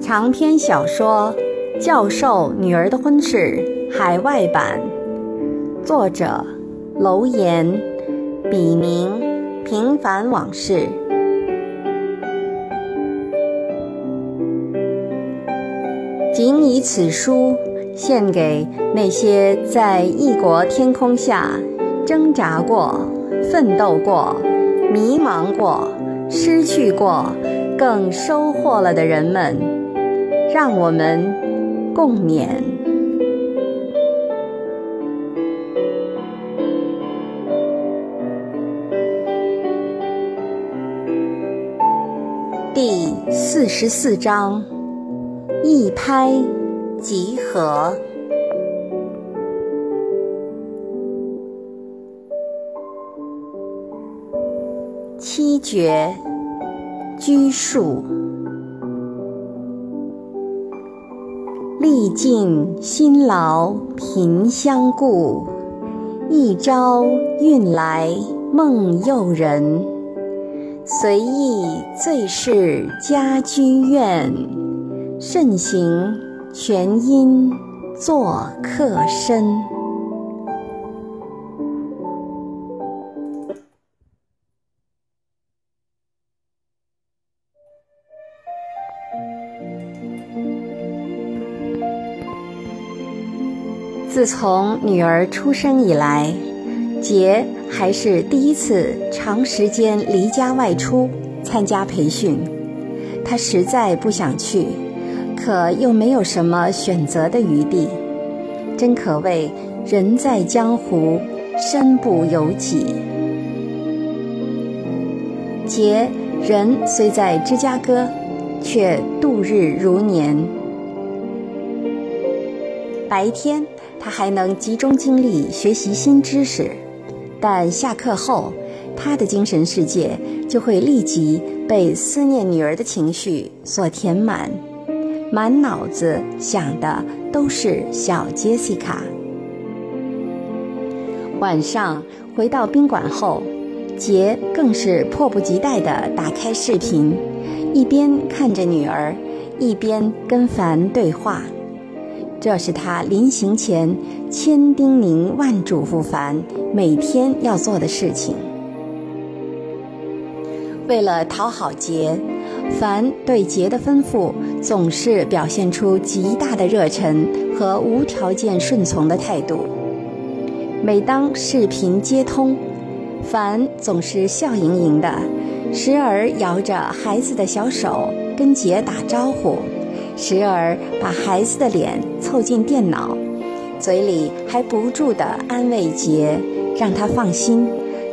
长篇小说《教授女儿的婚事》海外版，作者楼岩，笔名平凡往事。仅以此书献给那些在异国天空下挣扎过、奋斗过、迷茫过、失去过，更收获了的人们。让我们共勉。第四十四章：一拍集合。七绝拘束。历尽辛劳贫相顾，一朝运来梦诱人。随意最是家居院，慎行全因做客身。自从女儿出生以来，杰还是第一次长时间离家外出参加培训。他实在不想去，可又没有什么选择的余地。真可谓人在江湖，身不由己。杰人虽在芝加哥，却度日如年。白天。他还能集中精力学习新知识，但下课后，他的精神世界就会立即被思念女儿的情绪所填满，满脑子想的都是小杰西卡。晚上回到宾馆后，杰更是迫不及待地打开视频，一边看着女儿，一边跟凡对话。这是他临行前千叮咛万嘱咐凡每天要做的事情。为了讨好杰，凡对杰的吩咐总是表现出极大的热忱和无条件顺从的态度。每当视频接通，凡总是笑盈盈的，时而摇着孩子的小手跟杰打招呼。时而把孩子的脸凑近电脑，嘴里还不住地安慰杰，让他放心，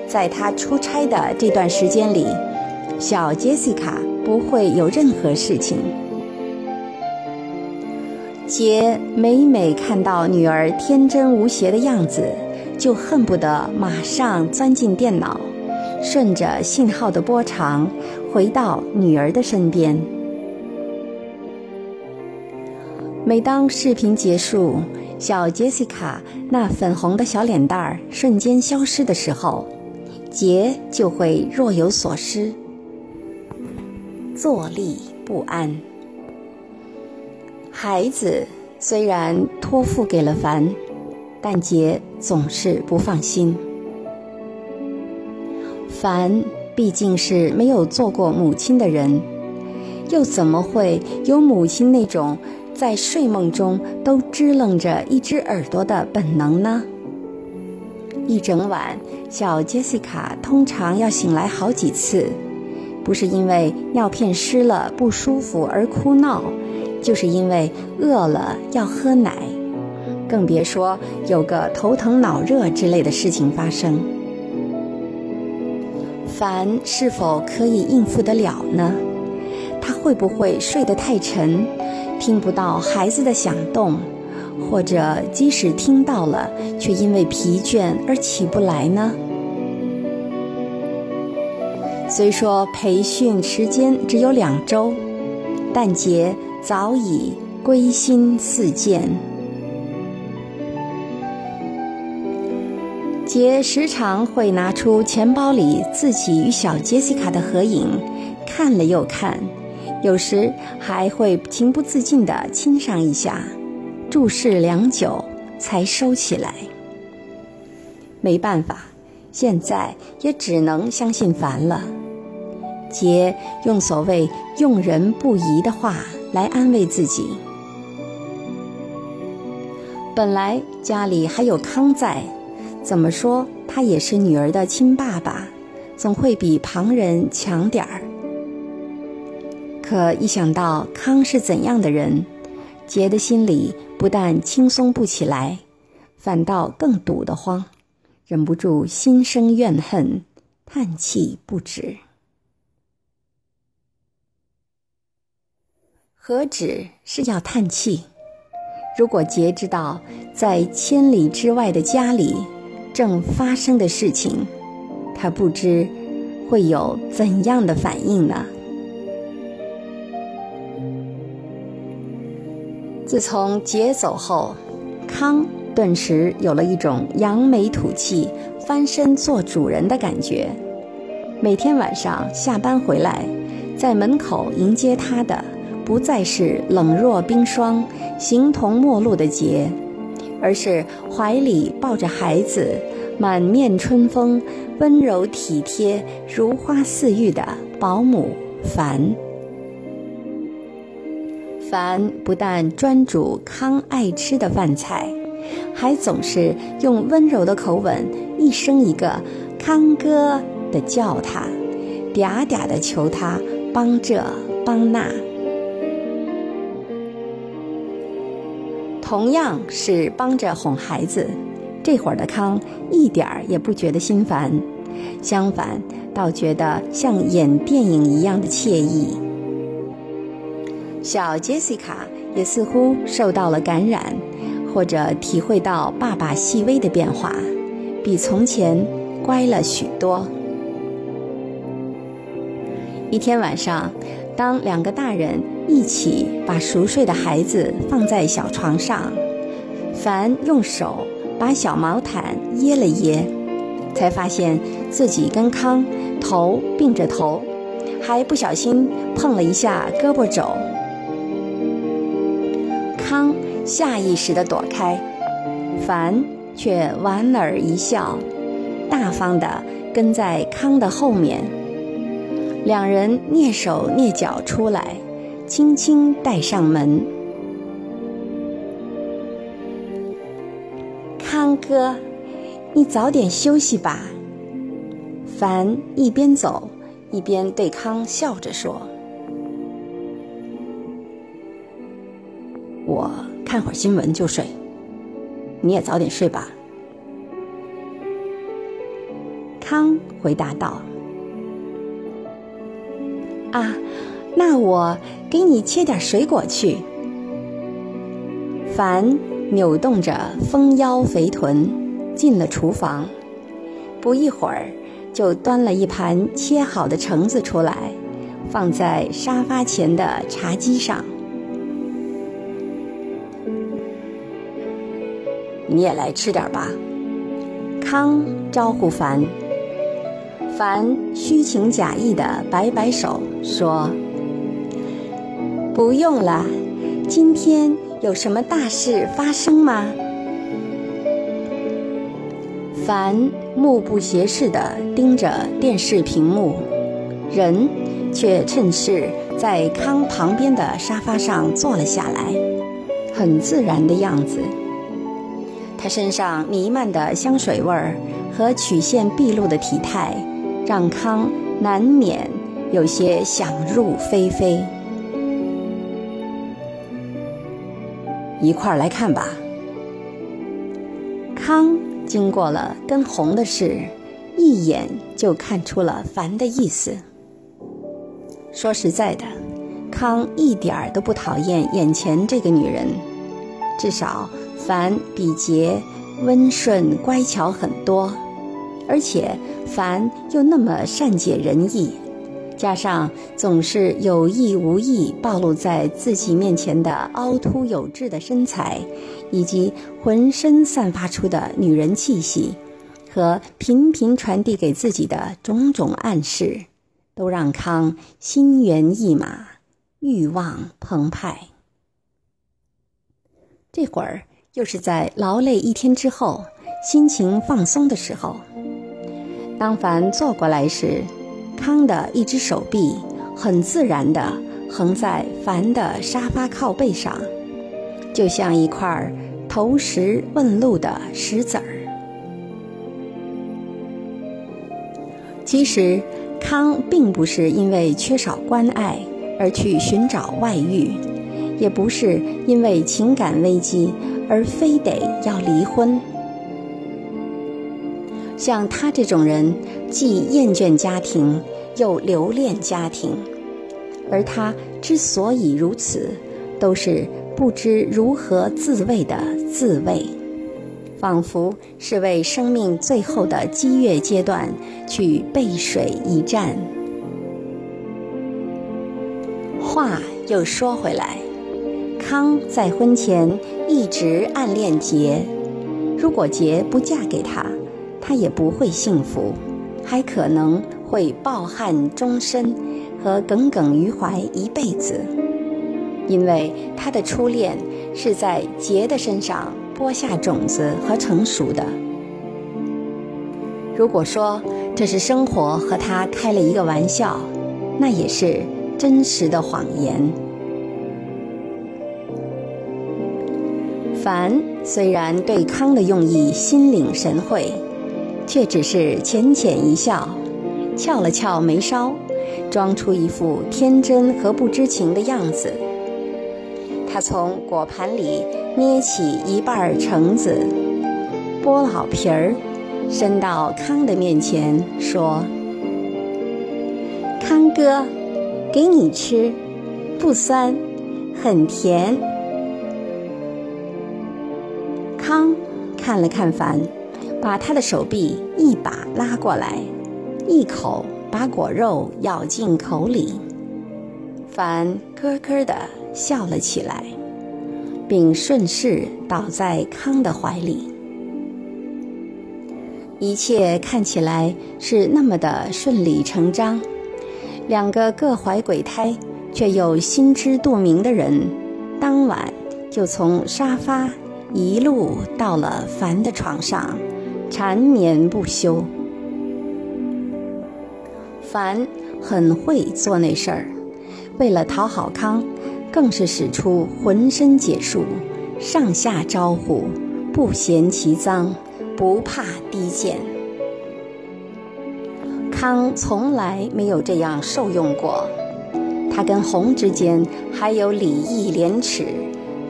在他出差的这段时间里，小杰西卡不会有任何事情。杰每每看到女儿天真无邪的样子，就恨不得马上钻进电脑，顺着信号的波长回到女儿的身边。每当视频结束，小杰西卡那粉红的小脸蛋儿瞬间消失的时候，杰就会若有所思，坐立不安。孩子虽然托付给了凡，但杰总是不放心。凡毕竟是没有做过母亲的人，又怎么会有母亲那种？在睡梦中都支棱着一只耳朵的本能呢。一整晚，小杰西卡通常要醒来好几次，不是因为尿片湿了不舒服而哭闹，就是因为饿了要喝奶，更别说有个头疼脑热之类的事情发生。凡是否可以应付得了呢？他会不会睡得太沉？听不到孩子的响动，或者即使听到了，却因为疲倦而起不来呢？虽说培训时间只有两周，但杰早已归心似箭。杰时常会拿出钱包里自己与小杰西卡的合影，看了又看，有时还会情不自禁地亲上一下，注视良久才收起来。没办法，现在也只能相信凡了。杰用所谓“用人不疑”的话来安慰自己。本来家里还有康在。怎么说，他也是女儿的亲爸爸，总会比旁人强点儿。可一想到康是怎样的人，杰的心里不但轻松不起来，反倒更堵得慌，忍不住心生怨恨，叹气不止。何止是要叹气？如果杰知道在千里之外的家里，正发生的事情，他不知会有怎样的反应呢？自从杰走后，康顿时有了一种扬眉吐气、翻身做主人的感觉。每天晚上下班回来，在门口迎接他的，不再是冷若冰霜、形同陌路的杰。而是怀里抱着孩子，满面春风、温柔体贴、如花似玉的保姆凡。凡不但专煮康爱吃的饭菜，还总是用温柔的口吻，一声一个“康哥”的叫他，嗲嗲的求他帮这帮那。同样是帮着哄孩子，这会儿的康一点儿也不觉得心烦，相反，倒觉得像演电影一样的惬意。小杰西卡也似乎受到了感染，或者体会到爸爸细微的变化，比从前乖了许多。一天晚上，当两个大人。一起把熟睡的孩子放在小床上，凡用手把小毛毯掖了掖，才发现自己跟康头并着头，还不小心碰了一下胳膊肘。康下意识地躲开，凡却莞尔一笑，大方地跟在康的后面，两人蹑手蹑脚出来。轻轻带上门，康哥，你早点休息吧。凡一边走一边对康笑着说：“我看会儿新闻就睡，你也早点睡吧。”康回答道：“啊。”那我给你切点水果去。凡扭动着丰腰肥臀，进了厨房，不一会儿就端了一盘切好的橙子出来，放在沙发前的茶几上。你也来吃点吧，康招呼凡。凡虚情假意的摆摆手说。不用了，今天有什么大事发生吗？凡目不斜视地盯着电视屏幕，人却趁势在康旁边的沙发上坐了下来，很自然的样子。他身上弥漫的香水味儿和曲线毕露的体态，让康难免有些想入非非。一块儿来看吧。康经过了跟红的事，一眼就看出了凡的意思。说实在的，康一点儿都不讨厌眼前这个女人，至少凡比杰温顺乖巧很多，而且凡又那么善解人意。加上总是有意无意暴露在自己面前的凹凸有致的身材，以及浑身散发出的女人气息，和频频传递给自己的种种暗示，都让康心猿意马，欲望澎湃。这会儿又是在劳累一天之后，心情放松的时候。当凡坐过来时，康的一只手臂很自然地横在凡的沙发靠背上，就像一块投石问路的石子儿。其实，康并不是因为缺少关爱而去寻找外遇，也不是因为情感危机而非得要离婚。像他这种人，既厌倦家庭，又留恋家庭，而他之所以如此，都是不知如何自卫的自卫。仿佛是为生命最后的激越阶段去背水一战。话又说回来，康在婚前一直暗恋杰，如果杰不嫁给他，他也不会幸福，还可能会抱憾终身和耿耿于怀一辈子，因为他的初恋是在杰的身上。播下种子和成熟的。如果说这是生活和他开了一个玩笑，那也是真实的谎言。凡虽然对康的用意心领神会，却只是浅浅一笑，翘了翘眉梢，装出一副天真和不知情的样子。他从果盘里捏起一半橙子，剥好皮儿，伸到康的面前，说：“康哥，给你吃，不酸，很甜。”康看了看凡，把他的手臂一把拉过来，一口把果肉咬进口里。凡咯咯的笑了起来，并顺势倒在康的怀里。一切看起来是那么的顺理成章，两个各怀鬼胎却又心知肚明的人，当晚就从沙发一路到了凡的床上，缠绵不休。凡很会做那事儿。为了讨好康，更是使出浑身解数，上下招呼，不嫌其脏，不怕低贱。康从来没有这样受用过，他跟红之间还有礼义廉耻，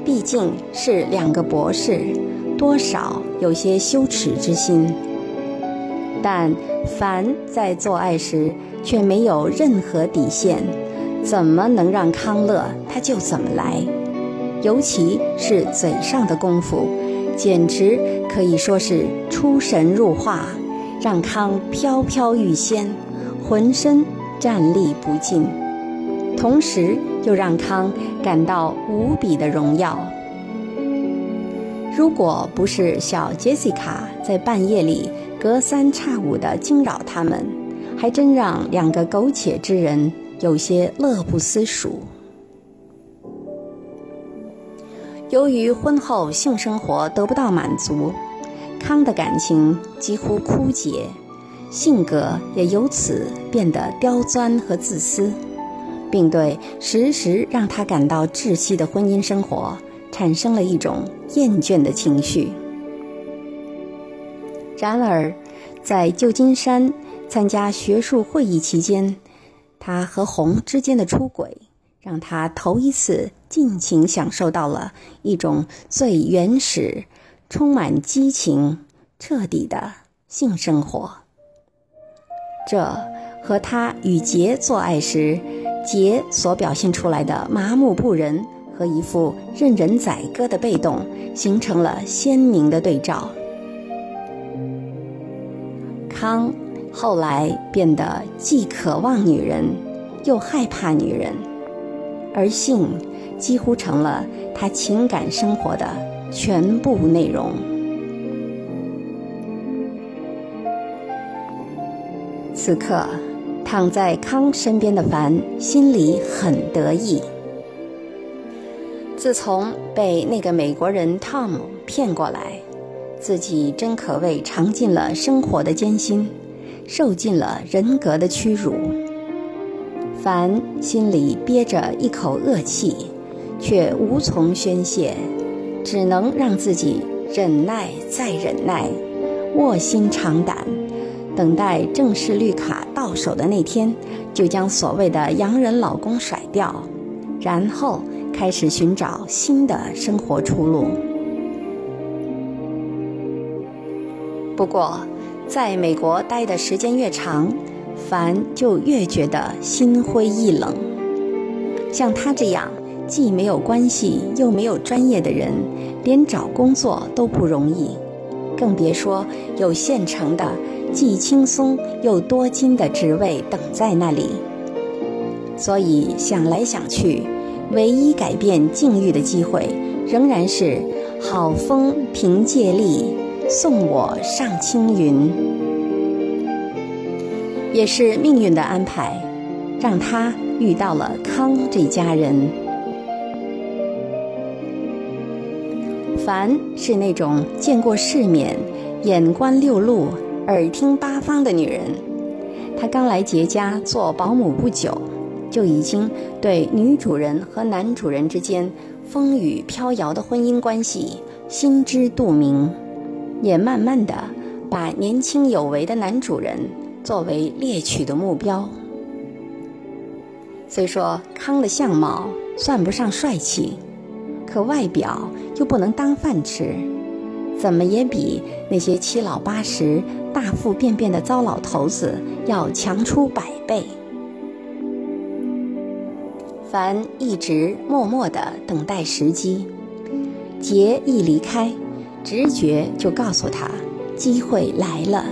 毕竟是两个博士，多少有些羞耻之心。但凡在做爱时，却没有任何底线。怎么能让康乐，他就怎么来，尤其是嘴上的功夫，简直可以说是出神入化，让康飘飘欲仙，浑身站立不进，同时又让康感到无比的荣耀。如果不是小杰西卡在半夜里隔三差五地惊扰他们，还真让两个苟且之人。有些乐不思蜀。由于婚后性生活得不到满足，康的感情几乎枯竭，性格也由此变得刁钻和自私，并对时时让他感到窒息的婚姻生活产生了一种厌倦的情绪。然而，在旧金山参加学术会议期间。他和红之间的出轨，让他头一次尽情享受到了一种最原始、充满激情、彻底的性生活。这和他与杰做爱时，杰所表现出来的麻木不仁和一副任人宰割的被动，形成了鲜明的对照。康。后来变得既渴望女人，又害怕女人，而性几乎成了他情感生活的全部内容。此刻，躺在康身边的凡心里很得意。自从被那个美国人 Tom 骗过来，自己真可谓尝尽了生活的艰辛，受尽了人格的屈辱。凡心里憋着一口恶气，却无从宣泄，只能让自己忍耐再忍耐，卧薪尝胆，等待正式绿卡到手的那天，就将所谓的洋人老公甩掉，然后开始寻找新的生活出路。不过，在美国待的时间越长，凡就越觉得心灰意冷。像他这样既没有关系又没有专业的人，连找工作都不容易，更别说有现成的既轻松又多金的职位等在那里。所以想来想去，唯一改变境遇的机会，仍然是好风凭借力，送我上青云。也是命运的安排，让他遇到了康这家人。凡是那种见过世面、眼观六路、耳听八方的女人，她刚来杰家做保姆不久，就已经对女主人和男主人之间风雨飘摇的婚姻关系心知肚明，也慢慢的把年轻有为的男主人。作为猎取的目标，虽说康的相貌算不上帅气，可外表又不能当饭吃，怎么也比那些七老八十、大腹便便的糟老头子要强出百倍。凡一直默默的等待时机，杰一离开，直觉就告诉他，机会来了，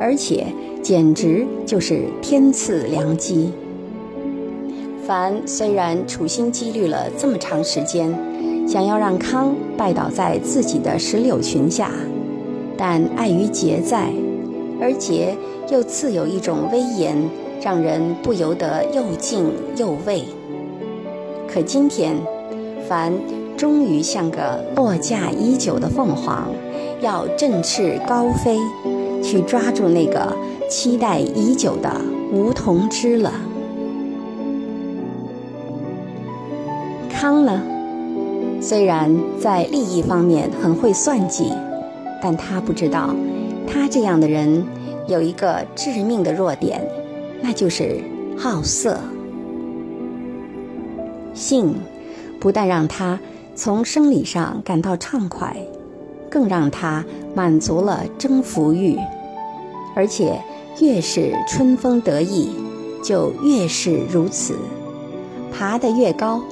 而且。简直就是天赐良机。凡虽然处心积虑了这么长时间，想要让康拜倒在自己的石榴裙下，但碍于杰在，而杰又自有一种威严，让人不由得又敬又畏。可今天，凡终于像个落架已久的凤凰，要振翅高飞，去抓住那个。期待已久的梧桐枝了。康呢？虽然在利益方面很会算计，但他不知道，他这样的人有一个致命的弱点，那就是好色。性不但让他从生理上感到畅快，更让他满足了征服欲，而且。越是春风得意，就越是如此；爬得越高，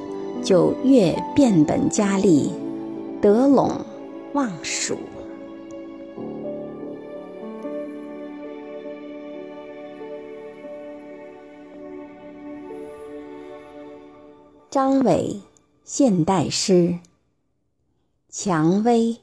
就越变本加厉，得陇望蜀。张伟，现代诗，蔷薇。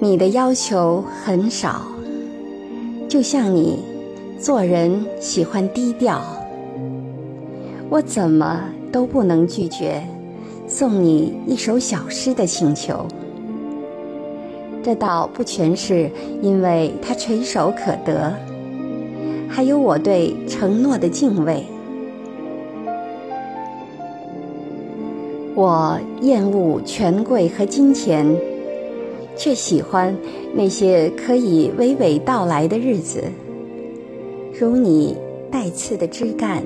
你的要求很少，就像你做人喜欢低调，我怎么都不能拒绝送你一首小诗的请求。这倒不全是因为它垂手可得，还有我对承诺的敬畏。我厌恶权贵和金钱。却喜欢那些可以娓娓道来的日子，如你带刺的枝干，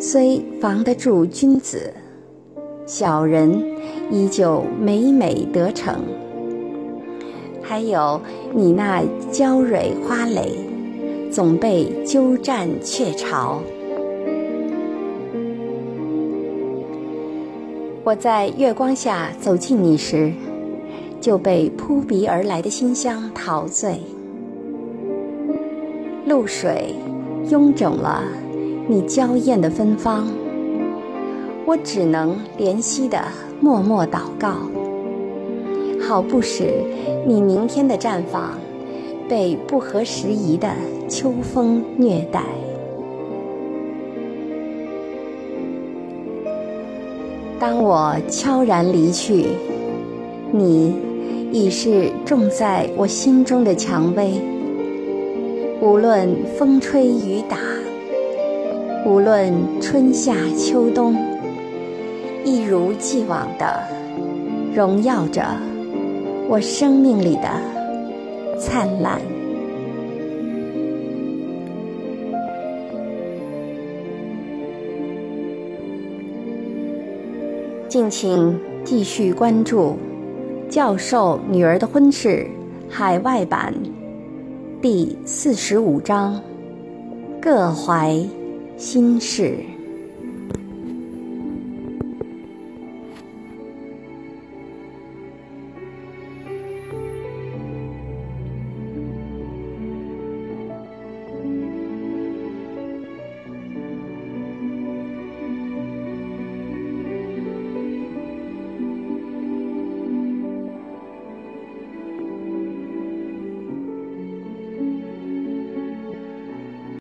虽防得住君子，小人依旧美美得逞。还有你那娇蕊花蕾，总被鸠占鹊巢。我在月光下走近你时。就被扑鼻而来的馨香陶醉，露水臃肿了你娇艳的芬芳，我只能怜惜的默默祷告，好不使你明天的绽放被不合时宜的秋风虐待。当我悄然离去，你已是种在我心中的蔷薇。无论风吹雨打，无论春夏秋冬，一如既往的荣耀着我生命里的灿烂。敬请继续关注《教授女儿的婚事》海外版第四十五章：各怀心事。